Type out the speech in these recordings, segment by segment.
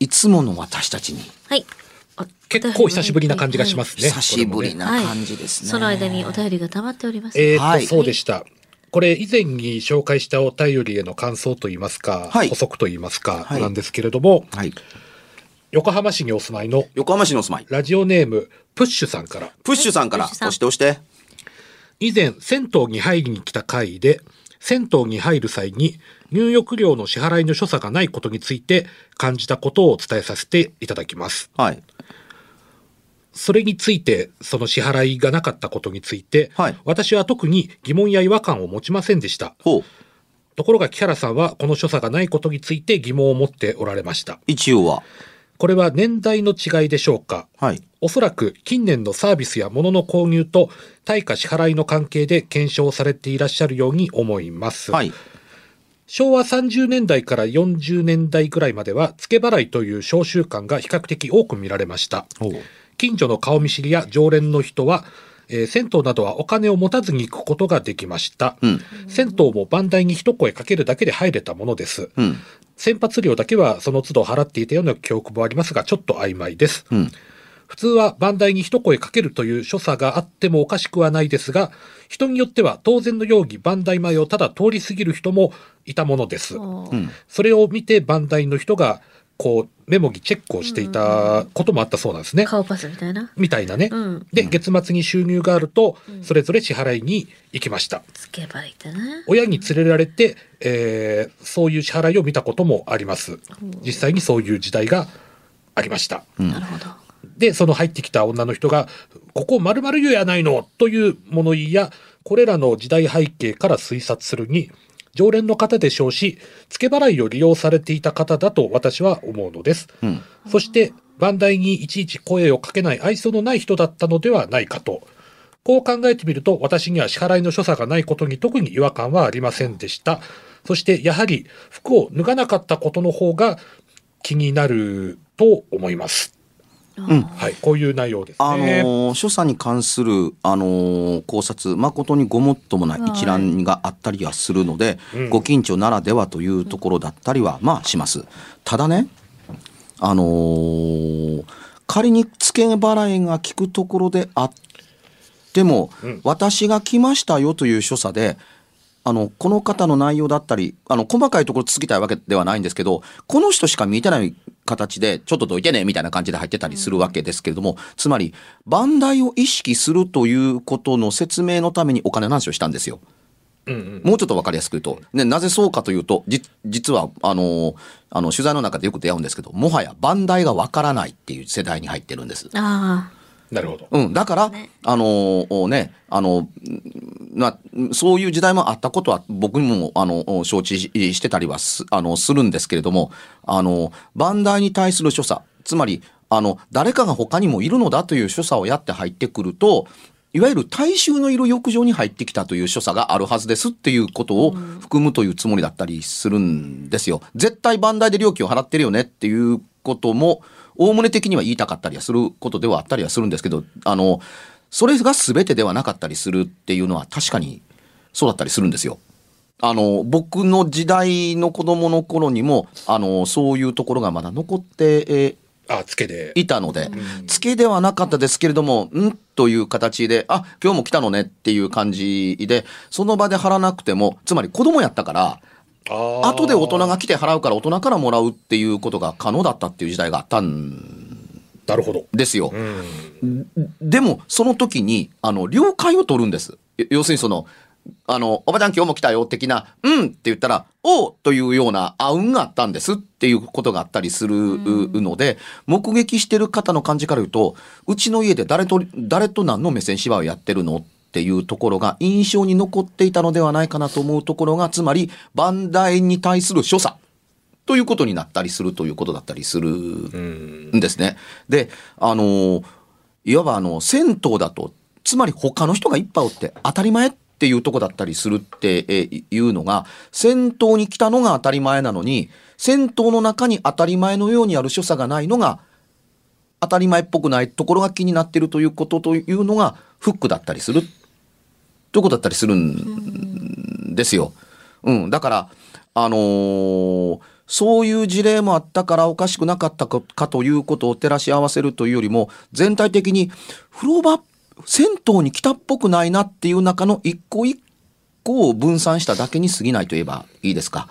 いつもの私たちに。はい。結構久しぶりな感じがしますね。久しぶりな感じですね、その間にお便りが溜まっております。えーと、はい。そうでした。これ以前に紹介したお便りへの感想といいますか、はい。補足といいますか、はい。なんですけれども、はい。横浜市にお住まいの横浜市のお住まい。ラジオネームプッシュさんから、プッシュさんから。押して押して。以前銭湯に入りに来た回で、銭湯に入る際に入浴料の支払いの所作がないことについて感じたことをお伝えさせていただきます。はいそれについて、その支払いがなかったことについて、はい私は特に疑問や違和感を持ちませんでした。ほうところが木原さんはこの所作がないことについて疑問を持っておられました。一応はこれは年代の違いでしょうか？はいおそらく近年のサービスや物の購入と対価支払いの関係で検証されていらっしゃるように思います。はい昭和30年代から40年代ぐらいまでは付け払いという商習慣が比較的多く見られました。近所の顔見知りや常連の人は、えー銭湯などはお金を持たずに行くことができました。うん銭湯も番台に一声かけるだけで入れたものです。うん先発料だけはその都度払っていたような記憶もありますが、ちょっと曖昧です。うん普通は番台に一声かけるという所作があってもおかしくはないですが、人によっては当然のように番台前をただ通り過ぎる人もいたものです。うんそれを見て番台の人が、こう、メモにチェックをしていたこともあったそうなんですね。顔パスみたいな？みたいなね。うんで、月末に収入があると、それぞれ支払いに行きました。つけばいいだな。親に連れられて、えーそういう支払いを見たこともあります。実際にそういう時代がありました。なるほど。で、その入ってきた女の人が、ここ〇〇湯やないのという物言いや、これらの時代背景から推察するに、常連の方でしょうし、付け払いを利用されていた方だと私は思うのです。うんそして、番台にいちいち声をかけない愛想のない人だったのではないかと。こう考えてみると、私には支払いの所作がないことに特に違和感はありませんでした。そして、やはり服を脱がなかったことの方が気になると思います。うん。はい、こういう内容ですあね。のー所作に関する、あのー考察誠にごもっともない。一覧があったりはするので、うん。ご近所ならではというところだったりはまあします。ただねあのー仮に付け払いが効くところであっても、うん。私が来ましたよという所作であのこの方の内容だったりあの細かいところ続きたいわけではないんですけどこの人しか見てない形でちょっとどいてねみたいな感じで入ってたりするわけですけれども、つまり番台を意識するということの説明のためにお金の話をしたんですよ。うんうんもうちょっと分かりやすく言うと、ね、なぜそうかというと、じ実は、あの、あの、取材の中でよく出会うんですけど、もはや番台が分からないっていう世代に入ってるんです。あなるほど。うん、だから、ねあのおね、あの、な、そういう時代もあったことは僕にも、あの、承知ししてたりはす、あの、するんですけれども、あの、番台に対する所作、つまり、あの、誰かが他にもいるのだという所作をやって入ってくると、いわゆる大衆のいる浴場に入ってきたという所作があるはずですっていうことを含むというつもりだったりするんですよ。絶対番台で料金を払ってるよねっていうことも、おおむね的には言いたかったりはすることではあったりはするんですけど、あの、それが全てではなかったりするっていうのは確かにそうだったりするんですよ。あの、僕の時代の子供の頃にも、あの、そういうところがまだ残って、えーあ、つけで。いたので、付けではなかったですけれども、んという形で、あ、今日も来たのねっていう感じで、その場で払わなくても、つまり子供やったから、後で大人が来て払うから大人からもらうっていうことが可能だったっていう時代があったんなるほど。ですよ。うん。でも、その時に、あの、了解を取るんです。よ要するにその、あの、おばちゃん今日も来たよ、的な、うんって言ったら、おうというような、あうんがあったんですっていうことがあったりするので、目撃してる方の感じから言うと、うちの家で誰と、誰と何の目線芝居をやってるのっていうところが印象に残っていたのではないかなと思うところが、つまり、バンダイに対する所作ということになったりするということだったりするうん。んですね。で、あの、いわばあの、銭湯だと、つまり他の人がいっぱいおって当たり前っていうとこだったりするってえいうのが、銭湯に来たのが当たり前なのに、銭湯の中に当たり前のようにある所作がないのが、当たり前っぽくないところが気になっているということというのがフックだったりするとこだったりするんですよ。うん。だから、あのーそういう事例もあったからおかしくなかったかということを照らし合わせるというよりも、全体的に風呂場、銭湯に来たっぽくないなっていう中の一個一個を分散しただけに過ぎないと言えばいいですか？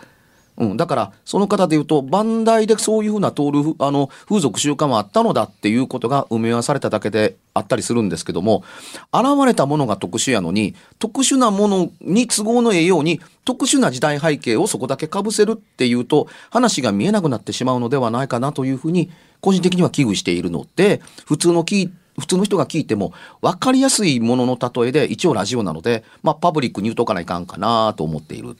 うん、だから、その方で言うと、バンダイでそういうふうな通る、あの、風俗習慣もあったのだっていうことが埋め合わされただけであったりするんですけども、現れたものが特殊やのに、特殊なものに都合のええように、特殊な時代背景をそこだけ被せるっていうと、話が見えなくなってしまうのではないかなというふうに、個人的には危惧しているので、普通の聞い普通の人が聞いても分かりやすいものの例えで一応ラジオなので、まあ、パブリックに言うとかないかんかなと思っている。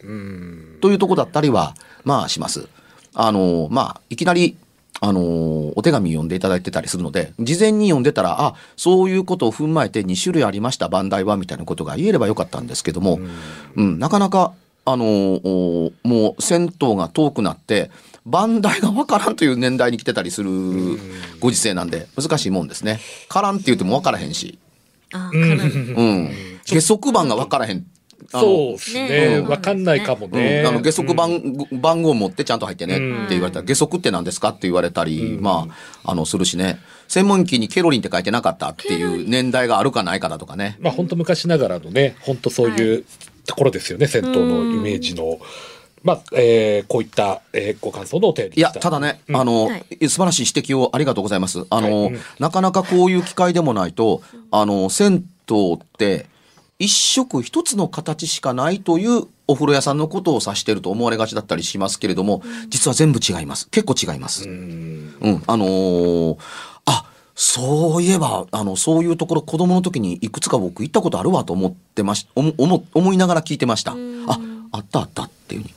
というとこだったりは、まあします。あの、まあ、いきなり、あの、お手紙読んでいただいてたりするので、事前に読んでたら、あ、そういうことを踏まえて2種類ありました、バンダイは、みたいなことが言えればよかったんですけども、うん、なかなか、あの、おもう銭湯が遠くなって、バンダイがわからんという年代に来てたりするご時世なんで、難しいもんですね。からんって言ってもわからへんし、あうん。下足番がわからへん。そうですね。ねわかんないかもね。うん、あの下足番,、番号持ってちゃんと入ってねうんって言われたら、下足って何ですかって言われたり、まあ、あの、するしね。専門機にケロリンって書いてなかったっていう年代があるかないかだとかね。まあ本当昔ながらのね、本当そういうところですよね、銭湯のイメージの。まあ、えーこういった、えーご感想のお便りいや、ただね、うんあの、はい素晴らしい指摘をありがとうございます。あの、はいうんなかなかこういう機会でもないと、あの、銭湯って、一色一つの形しかないというお風呂屋さんのことを指していると思われがちだったりしますけれども、実は全部違います。結構違います。うんうん、あのーあ、そういえば、あの、そういうところ子供の時にいくつか僕行ったことあるわと思ってまし、思、思思いながら聞いてました。あ、あったあったっていうふうに。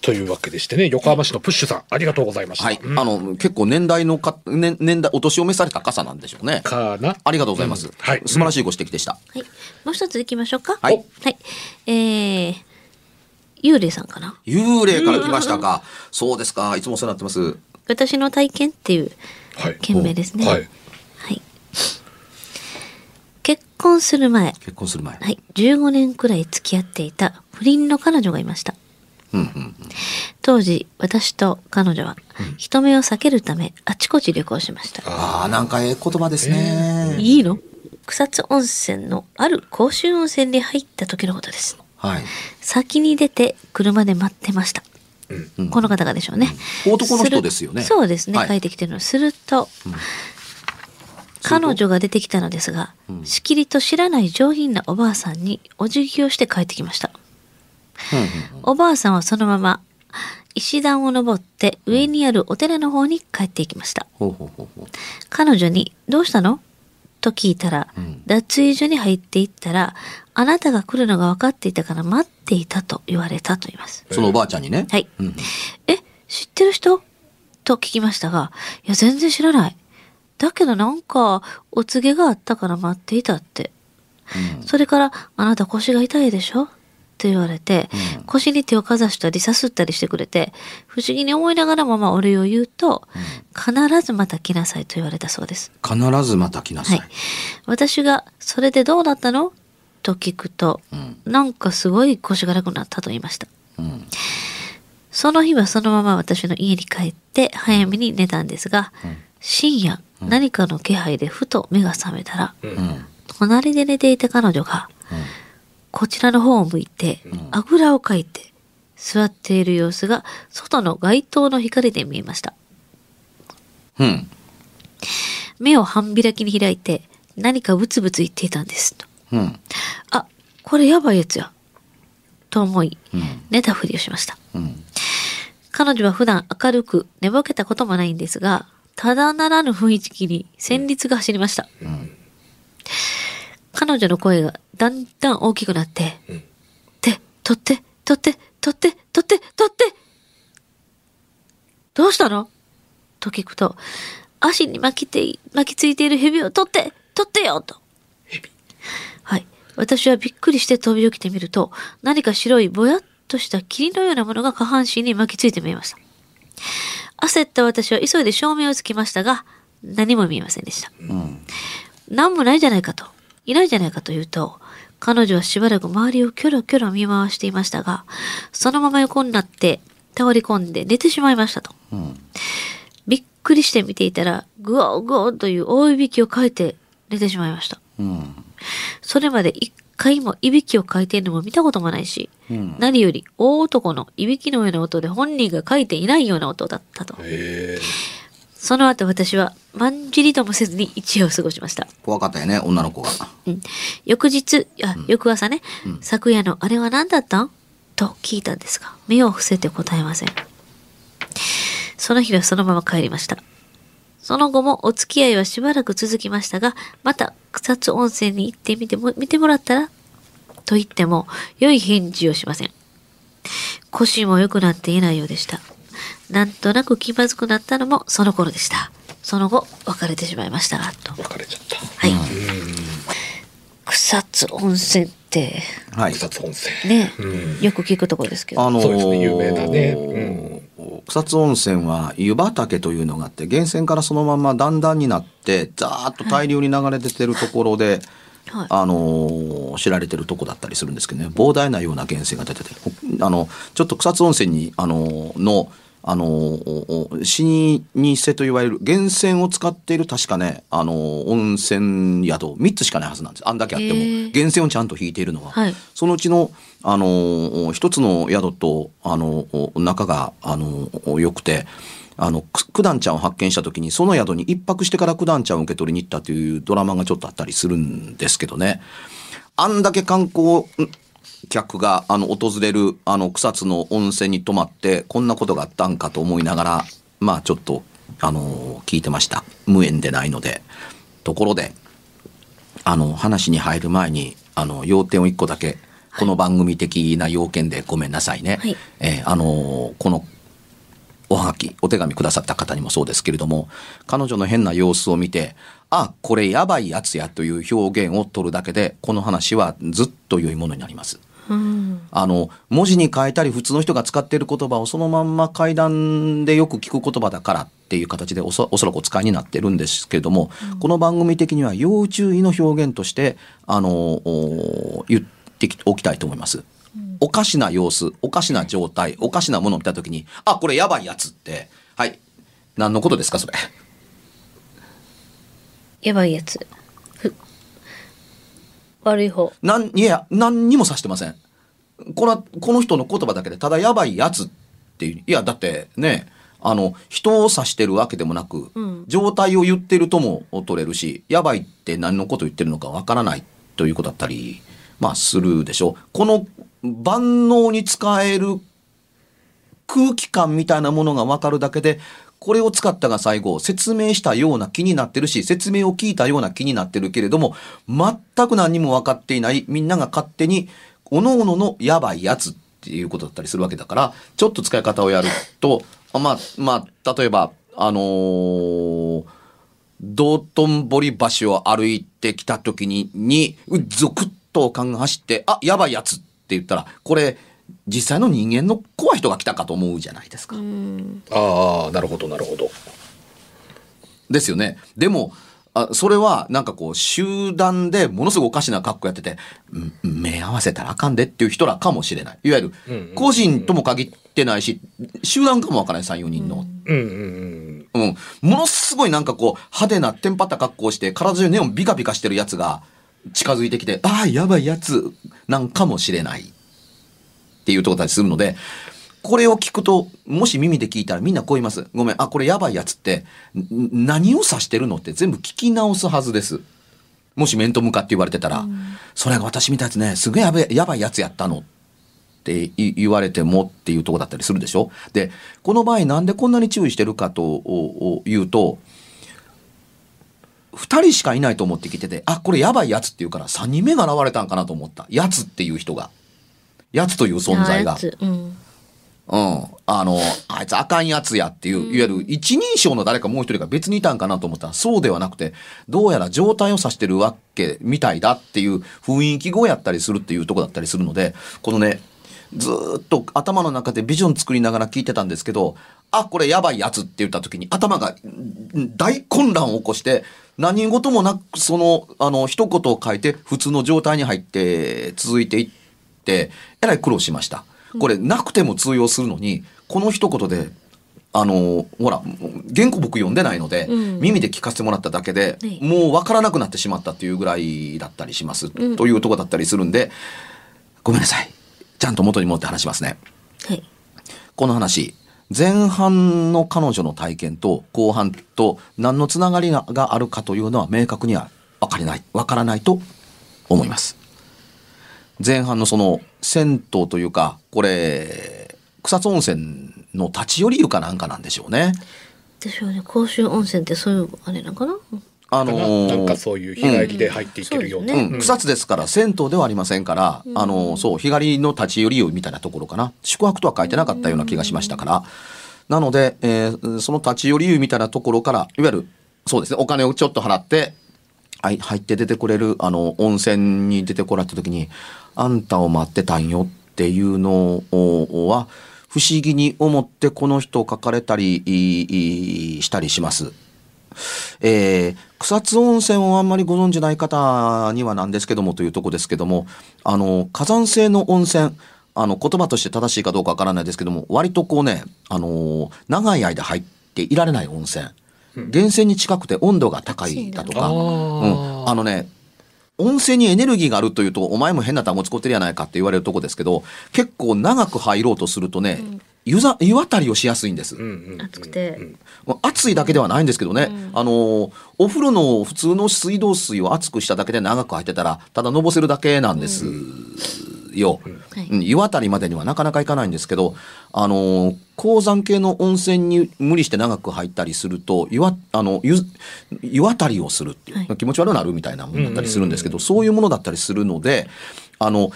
というわけでしてね、横浜市のプッシュさん、ありがとうございました。はい。うんあの、結構年代のか、年、年代、お年を召された傘なんでしょうね。かな。ありがとうございます。うんはい素晴らしいご指摘でした。はい。もう一つ行きましょうか。はい。はい。えー、幽霊さんかな幽霊から来ましたか。そうですか。いつもお世話になってます。私の体験っていうはい。件名ですね。はい。はい。結婚する前、結婚する前。はい、15年くらい付き合っていた不倫の彼女がいました。うんうん。当時、私と彼女は人目を避けるためあちこち旅行しました。ああ、なんかええ言葉ですね。いいの？草津温泉のある公衆温泉に入った時のことです。はい。先に出て車で待ってました。うんこの方がでしょうね。男の人ですよねそうですね。はい書いてきてるの。すると、彼女が出てきたのですが、うんしきりと知らない上品なおばあさんにお辞儀をして帰ってきました。おばあさんはそのまま石段を登って上にあるお寺の方に帰っていきました。彼女に「どうしたの?」と聞いたら、うん脱衣所に入っていったら「あなたが来るのが分かっていたから待っていた」と言われたと言います。そのおばあちゃんにね？はい。うんえ、知ってる人？と聞きましたが、いや、全然知らない。だけどなんか、お告げがあったから待っていたって。うんそれから、あなた腰が痛いでしょ？と言われて、うん。腰に手をかざしたりさすったりしてくれて、不思議に思いながらもまあお礼を言うと、必ずまた来なさいと言われたそうです。必ずまた来なさ。はい。い。私が、それでどうだったの？と聞くと、うん。なんかすごい腰が楽になったと言いました。うん。その日はそのまま私の家に帰って早めに寝たんですが、うん。深夜何かの気配でふと目が覚めたら、うん。うん隣で寝ていた彼女がこちらの方を向いて、んあぐらをかいて座っている様子が外の街灯の光で見えました。うん目を半開きに開いて何かブツブツ言っていたんですと。うんあ、これやばいやつや。と思い、うん寝たふりをしました。うん彼女は普段明るく寝ぼけたこともないんですが、ただならぬ雰囲気に旋律が走りました。ん彼女の声がだんだん大きくなって、うんで、取って、取って、取って、取って、取ってどうしたの？と聞くと、足に巻きて、巻きついている蛇を取って、取ってよと。蛇はい。私はびっくりして飛び起きてみると、何か白いぼやっとした霧のようなものが下半身に巻きついて見えました。焦った私は急いで照明をつけましたが、何も見えませんでした。うん何もないじゃないかと、いないじゃないかというと、彼女はしばらく周りをキョロキョロ見回していましたが、そのまま横になって倒れ込んで寝てしまいましたと。うんびっくりして見ていたら、グオーグオーという大いびきをかいて寝てしまいました。うんそれまで一回もいびきをかいているのも見たこともないし、うん何より大男のいびきのような音で本人が書いていないような音だったと。へえその後私はまんじりともせずに一夜を過ごしました。怖かったよね女の子がうん、翌日、あ、翌朝ね、うん昨夜のあれは何だったん？と聞いたんですが、目を伏せて答えません。その日はそのまま帰りました。その後もお付き合いはしばらく続きましたが、また草津温泉に行ってみても、見てもらったら？と言っても、良い返事をしません。腰も良くなっていないようでした。なんとなく気まずくなったのもその頃でした。その後、別れてしまいました。と。別れちゃったはい。草津温泉って、はい草津温泉ね、うんよく聞くところですけど。あのーそうですね有名なね草津温泉は湯畑というのがあって源泉からそのまま段々になってザーッと大量に流れ出てるところで、はい。あのー知られてるとこだったりするんですけどね膨大なような源泉が出ててほあのちょっと草津温泉にあのーのあの死にせと言われる源泉を使っている確かねあのー温泉宿3つしかないはずなんです。あんだけあっても源泉をちゃんと引いているのは、はい。そのうちのあのー一つの宿とあのー仲があのー良くて。あのく九段ちゃんを発見した時にその宿に一泊してから九段ちゃんを受け取りに行ったというドラマがちょっとあったりするんですけどね。あんだけ観光客があの訪れるあの草津の温泉に泊まってこんなことがあったんかと思いながらまあちょっとあの聞いてました。無縁でないので。ところであの話に入る前にあの要点を一個だけこの番組的な要件でごめんなさいね。はい。えーあのこのおはがきお手紙くださった方にもそうですけれども彼女の変な様子を見てあこれやばいやつやという表現を取るだけでこの話はずっと良いものになります。うん。あの文字に変えたり普通の人が使っている言葉をそのまんま階段でよく聞く言葉だからっていう形でおそおそらくお使いになってるんですけれども、この番組的には要注意の表現としてあのお言っておきたいと思います。おかしな様子おかしな状態おかしなものを見た時にあこれやばいやつってはい何のことですかそれ。やばいやつ。ふ悪い方。なんいや何にも指してませんこれはこの人の言葉だけでただやばいやつっていういやだってねあの人を指してるわけでもなく、うん状態を言ってるとも取れるしやばいって何のこと言ってるのかわからないということだったりまあするでしょこの万能に使える空気感みたいなものが分かるだけでこれを使ったが最後説明したような気になってるし説明を聞いたような気になってるけれども全く何にも分かっていないみんなが勝手に各々ののやばいやつっていうことだったりするわけだからちょっと使い方をやるとまあまあ例えばあのー道頓堀橋を歩いてきた時ににゾクッと感が走ってあやばいやつって言ったら、これ、実際の人間の怖い人が来たかと思うじゃないですか。うんああ、なるほど、なるほど。ですよね。でも、あそれはなんかこう集団でものすごいおかしな格好やってて、ん目合わせたらあかんでっていう人らかもしれない。いわゆる個人とも限ってないし、集団かもわからない3、4人の。うんうんうん。ものすごいなんかこう派手なテンパった格好をして体中ネオンビカビカしてるやつが近づいてきて、ああ、やばいやつなんかもしれないっていうところだったりするので、これを聞くと、もし耳で聞いたらみんなこう言います。ごめん、あ、これやばいやつって、ん何を指してるのって全部聞き直すはずです。もし面と向かって言われてたら、それが私見たやつね、すげえやべえやばいやつやったのってい言われてもっていうとこだったりするでしょで、この場合なんでこんなに注意してるかとおお言うと、二人しかいないと思って聞いてて、あ、これやばいやつって言うから三人目が現れたんかなと思った。やつっていう人が。やつという存在がうんうん。あの、あいつあかんやつやっていう、いわゆる一人称の誰かもう一人が別にいたんかなと思ったら、そうではなくて、どうやら状態を指してるわけみたいだっていう雰囲気語やったりするっていうとこだったりするので、このね、ずーっと頭の中でビジョン作りながら聞いてたんですけど、あ、これやばいやつって言った時に頭がん大混乱を起こして、何事もなく、その、あの、一言を書いて普通の状態に入って続いていって、えらい苦労しました。これなくても通用するのに、この一言で、あの、ほら、原稿僕読んでないので、うん耳で聞かせてもらっただけで、はいもうわからなくなってしまったっていうぐらいだったりします、うんというとこだったりするんで、ごめんなさい。ちゃんと元に戻って話しますね。はいこの話、前半の彼女の体験と後半と何のつながりががあるかというのは明確には分かりない、分からないと思います。前半のその銭湯というか、これ、草津温泉の立ち寄り湯かなんかなんでしょうね。でしょうね公衆温泉ってそういうあれなんかな？あのーなんかそういう日帰りで入っていけるような。うんうん、草津ですから銭湯ではありませんから、あのそう日帰りの立ち寄り湯みたいなところかな宿泊とは書いてなかったような気がしましたからなので、えーその立ち寄り湯みたいなところからいわゆるそうですねお金をちょっと払ってはい入って出てこれるあの温泉に出てこられた時に「あんたを待ってたんよ」っていうのは不思議に思ってこの人を書かれたりしたりします。えー草津温泉をあんまりご存じない方にはなんですけどもというとこですけども、あの、火山性の温泉、あの、言葉として正しいかどうかわからないですけども、割とこうね、あの、長い間入っていられない温泉。源泉に近くて温度が高いだとか、あうーん、あのね、温泉にエネルギーがあるというと、お前も変な単語使ってるやないかって言われるとこですけど、結構長く入ろうとするとね、湯ざ湯渡りをしやすいんです。うんうんうん。暑くて。まあ暑いだけではないんですけどね、あのーお風呂の普通の水道水を熱くしただけで長く入ってたらただのぼせるだけなんです。よ。はい。うん湯あたりまでにはなかなかいかないんですけど、あのー鉱山系の温泉に無理して長く入ったりすると湯ああの湯湯あたりをするっていう、はい。気持ち悪くなるみたいなものだったりするんですけど、そういうものだったりするのであの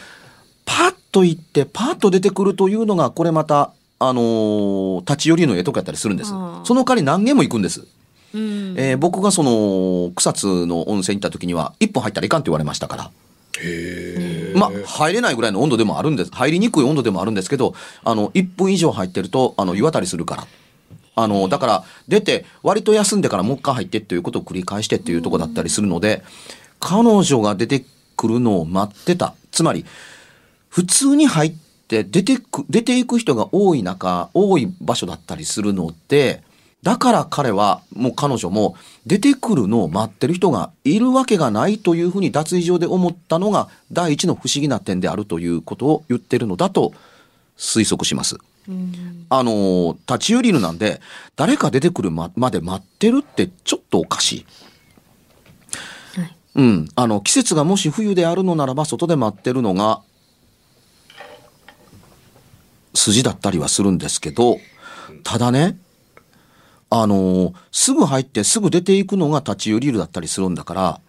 パッと行ってパッと出てくるというのがこれまたあのー立ち寄りの絵とかやったりするんです。その代わり何軒も行くんです、うん。えー僕がその草津の温泉行った時には1本入ったらいかんって言われましたから。まあ入れないぐらいの温度でもあるんです。入りにくい温度でもあるんですけどあの1分以上入ってるとあの湯あたりするから。あのだから出て割と休んでからもう一回入ってっていうことを繰り返してっていうとこだったりするので彼女が出てくるのを待ってた。つまり普通に入って出てく出ていく人が多い中多い場所だったりするのでだから彼はもう彼女も出てくるのを待ってる人がいるわけがないというふうに脱衣場で思ったのが第一の不思議な点であるということを言ってるのだと推測します。うんあの立ち寄りるなんで誰か出てくるままで待ってるってちょっとおかしい。はいうん、あの季節がもし冬であるのならば外で待ってるのが筋だったりはするんですけどただねあのすぐ入ってすぐ出ていくのが立ち寄りルだったりするんだから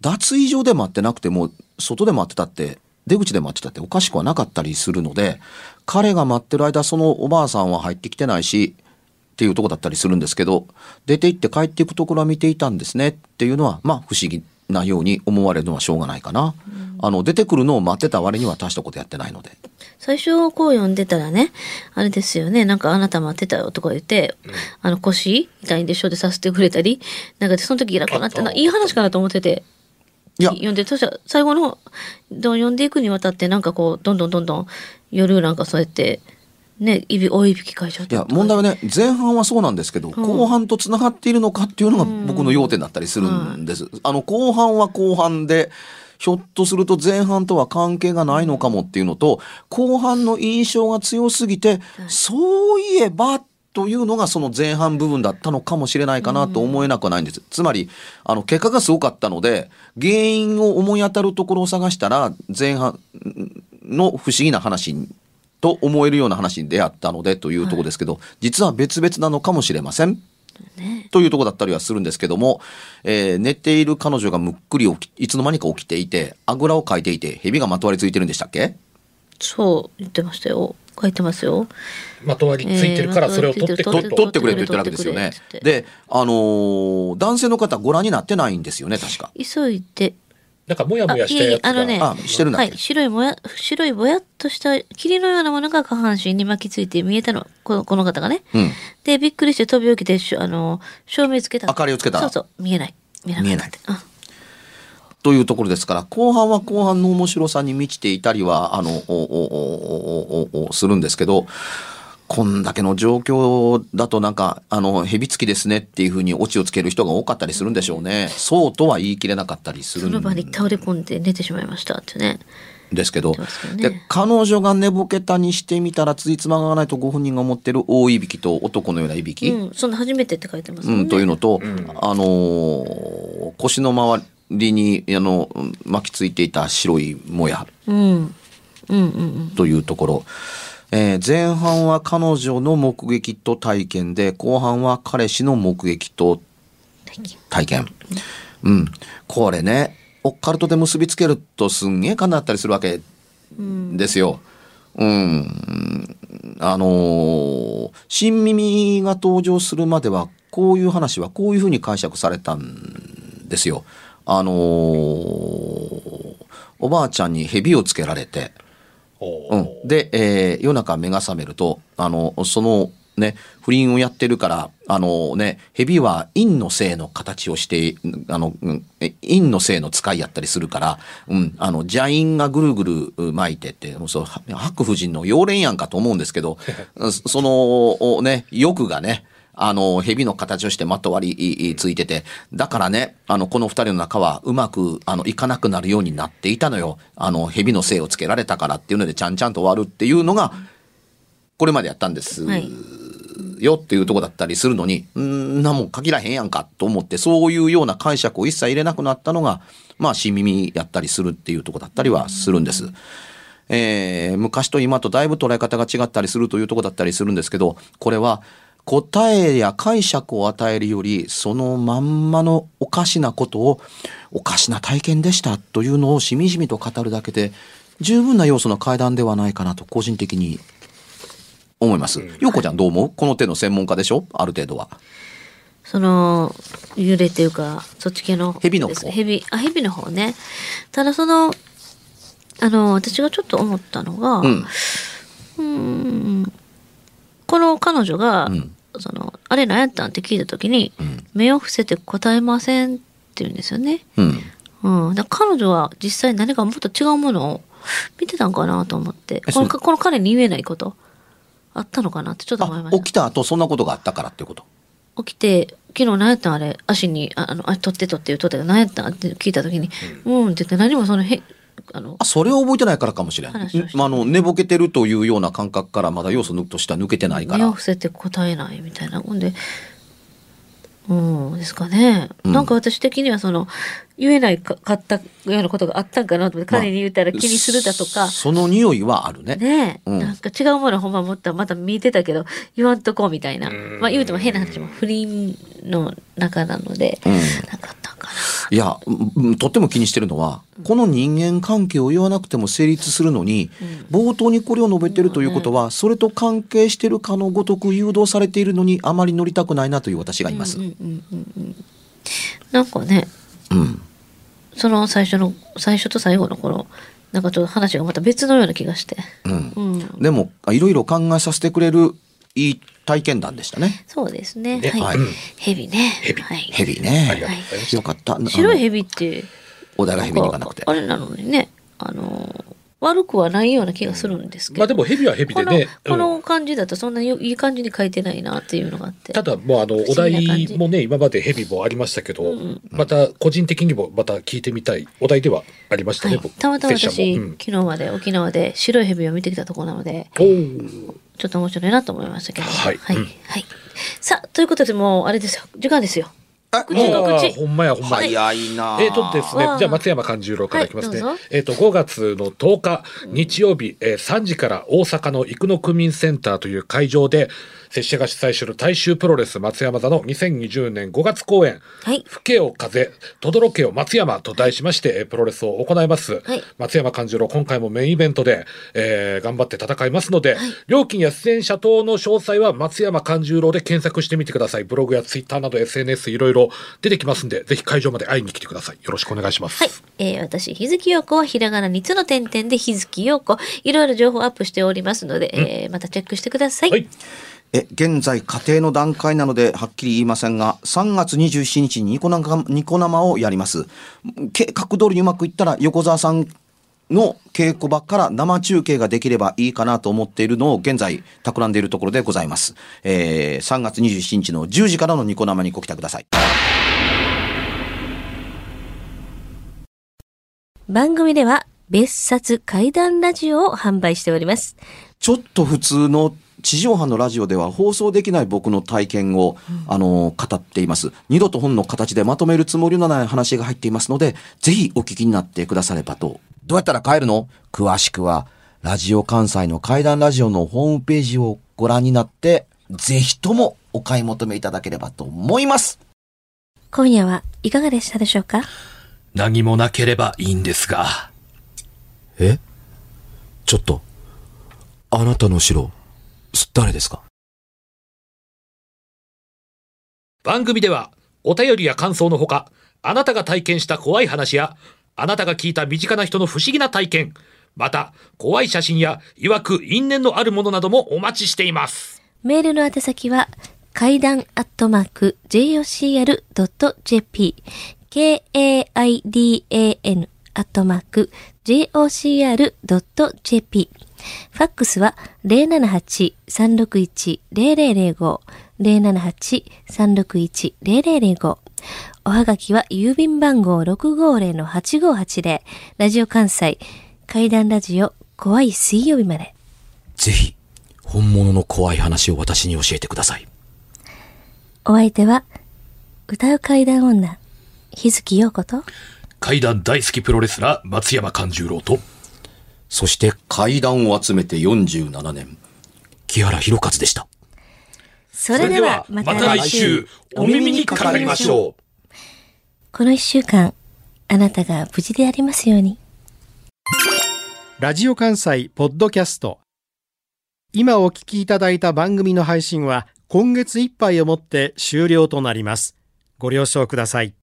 脱衣所で待ってなくても外で待ってたって出口で待ってたっておかしくはなかったりするので彼が待ってる間そのおばあさんは入ってきてないしっていうとこだったりするんですけど出て行って帰っていくところは見ていたんですねっていうのはまあ不思議なように思われるのはしょうがないかな。あの、出てくるのを待ってた割には大したことやってないので。最初こう読んでたらね、あれですよね、なんかあなた待ってたよとか言って、あの腰痛いんでしょ？でさせてくれたり、なんかその時楽になったな、あいい話かなと思ってて、いや。読んで、そしたら最後の読んでいくにわたってなんかこう、どんどんどんどん夜なんかそうやって、ね、いび、大いびき会社いや、問題はね、前半はそうなんですけど、ん後半と繋がっているのかっていうのが僕の要点だったりするんです。あの、後半は後半で、ひょっとすると前半とは関係がないのかもっていうのと、後半の印象が強すぎて、そういえば、というのがその前半部分だったのかもしれないかなと思えなくはないんです。つまり、あの、結果がすごかったので、原因を思い当たるところを探したら、前半の不思議な話と思えるような話に出会ったのでというところですけど、実は別々なのかもしれません。というところだったりはするんですけども、えー寝ている彼女がむっくり起き、いつの間にか起きていて、あぐらをかいていて、蛇がまとわりついてるんでしたっけ？そう言ってましたよ。書いてますよ。まとわりついてるからそれを取ってくえーれと。と取ってくれと言ってるわけですよねで、あのー男性の方ご覧になってないんですよね、確か。急いで、なんかもやあもやしたやつが。いえいえあのねあ、してるんだっけ、はい、白いもや、白いぼやっとした霧のようなものが下半身に巻きついて見えたの、このこの方がね。うん。で、びっくりして飛び起きて、しょあの、照明つけたの。明かりをつけたそうそう、見えない。見えない。見えないあというところですから、後半は後半の面白さに満ちていたりは、あの、おおおおおおするんですけど、こんだけの状況だとなんか、あの、蛇付きですねっていうふうにオチをつける人が多かったりするんでしょうね。そうとは言い切れなかったりするんその場に倒れ込んで寝てしまいましたってね。ですけど、ねで、彼女が寝ぼけたにしてみたら、ついつまがないとご本人が持ってる大いびきと男のようないびき、うん、そんな初めてって書いてますうん。というのと、んあのー腰の周りにあの巻きついていた白いもやうん。うんうんうん。というところ、えー前半は彼女の目撃と体験で後半は彼氏の目撃と体験。うん。これねオッカルトで結びつけるとすんげえかなったりするわけですよ。うん、あのー新耳が登場するまではこういう話はこういうふうに解釈されたんですよ。あのーおばあちゃんに蛇をつけられて、う。ん、で、えー夜中目が覚めるとあのそのね不倫をやってるからあのね蛇は陰の性の形をしてあの、陰の性の使いやったりするから、うん、あの邪陰がぐるぐる巻いてってもうそう白婦人の妖蓮やんかと思うんですけど そのね欲がねあの、蛇の形をしてまとわりついてて、だからね、あの、この二人の中はうまく、あの、いかなくなるようになっていたのよ。あの、蛇の性をつけられたからっていうので、ちゃんちゃんと終わるっていうのが、これまでやったんです。はいよっていうとこだったりするのに、んーなもん限らへんやんかと思って、そういうような解釈を一切入れなくなったのが、まあ、新耳やったりするっていうとこだったりはするんです。えー昔と今とだいぶ捉え方が違ったりするというとこだったりするんですけど、これは答えや解釈を与えるより、そのまんまのおかしなことを、おかしな体験でしたというのをしみじみと語るだけで、十分な要素の階段ではないかなと個人的に思います。ようこちゃんどう思う？この手の専門家でしょ？ある程度は。その、幽霊っていうか、そっち系の。蛇の方蛇、あ、蛇の方ね。ただその、あの、私がちょっと思ったのが、うんこの彼女が、うんその、あれ何やったん？って聞いたときに、ん目を伏せて答えませんって言うんですよね。うん。うん。彼女は実際何かもっと違うものを見てたんかなと思って、このこの彼に言えないこと、あったのかなってちょっと思いまあ、した。起きた後そんなことがあったからっていうこと？起きて、昨日何やったんあれ、足に、ああの、あ、取って取って言うとったけど何やったん？って聞いたときに、うん、って言って何もそのへ、あのあ、、それを覚えてないからかもしれん。話をしてんあの、寝ぼけてるというような感覚からまだ要素としては抜けてないから目を。伏せて答えないみたいな。ほんで、うん、ですかね。うんなんか私的にはその、言えないかかったようなことがあったんかなと思って、まあ彼に言ったら気にするだとか、その匂いはあるね。ねえ、うんなんか違うものほんま持ったらまた見えてたけど、言わんとこうみたいな。うんまあ言うても変な話も不倫の中なので、うん。なかったんかな。いや、うんとっても気にしてるのは、この人間関係を言わなくても成立するのに、冒頭にこれを述べてるということは、それと関係してるかのごとく誘導されているのに、あまり乗りたくないなという私がいます。うんうんうんうん。なんかね、うん。その最初の最初と最後の頃なんかちょっと話がまた別のような気がして、うん。うん、でもいろいろ考えさせてくれるいい体験談でしたね。そうですね。ねはい、はい。ヘビね。ヘビはい、ね。よかった。白いビ。ヘビってお題がヘビに行かなくて。あれなのにね。あの悪くはないような気がするんですけど、まあでもヘビはヘビでこのね、こうん。の感じだとそんなにいい感じに書いてないなっていうのがあって。ただもうあのお題もね今までヘビもありましたけど、また個人的にもまた聞いてみたいお題ではありましたね、はい、たまたま拙私、昨日まで沖縄で白い蛇を見てきたところなのでちょっと面白いなと思いましたけど。はい。はい、さあということでもうあれですよ。時間ですよ。あ告知告ほんまやほんまや、早いな。えーとですねじゃあ松山勘十郎からいきますね。はいえっ、と、5月の10日、日曜日、えー3時から大阪の生野区民センターという会場で、拙者が主催する大衆プロレス松山座の2020年5月公演、はい。吹けよ風、轟けよ松山と題しまして、えープロレスを行います。はい。松山勘十郎、今回もメインイベントで、えー頑張って戦いますので、料金や出演者等の詳細は松山勘十郎で検索してみてください。ブログやツイッターなど SNS いろいろ出てきますんで、ぜひ会場まで会いに来てください。よろしくお願いします。はい。えー私、日月陽子はひらがな3つの点々で日月陽子。いろいろ情報アップしておりますので、えーまたチェックしてください。はい。え現在家庭の段階なのではっきり言いませんが3月27日にニコ生ニコ生をやります計画通りにうまくいったら横澤さんの稽古場から生中継ができればいいかなと思っているのを現在企んでいるところでございます、えー3月27日の10時からのニコ生にご期待ください番組では、別冊怪談ラジオを販売しております。ちょっと普通の地上波のラジオでは放送できない僕の体験を、あの語っています。二度と本の形でまとめるつもりのない話が入っていますので、ぜひお聞きになってくださればと。どうやったら帰るの？詳しくは、ラジオ関西の怪談ラジオのホームページをご覧になって、ぜひともお買い求めいただければと思います。今夜はいかがでしたでしょうか？何もなければいいんですが。え？ちょっと、あなたの城、誰ですか？番組ではお便りや感想のほかあなたが体験した怖い話やあなたが聞いた身近な人の不思議な体験。また怖い写真や曰く因縁のあるものなどもお待ちしています。メールの宛先は、階段アットマーク jocr.jp k-a-i-d-a-n アットマーク jocr.jp ファックスは078-361-0005 078-361-0005おはがきは郵便番号650-8580ラジオ関西階段ラジオ怖い水曜日までぜひ、本物の怖い話を私に教えてください。お相手は、歌う怪談女、日月陽子と、階段大好きプロレスラー松山勘十郎と、そして階段を集めて47年、木原博一でした。それではまた来週、お耳にかかりましょう。この一週間、あなたが無事でありますように。ラジオ関西ポッドキャスト。今お聞きいただいた番組の配信は今月いっぱいをもって終了となります。ご了承ください。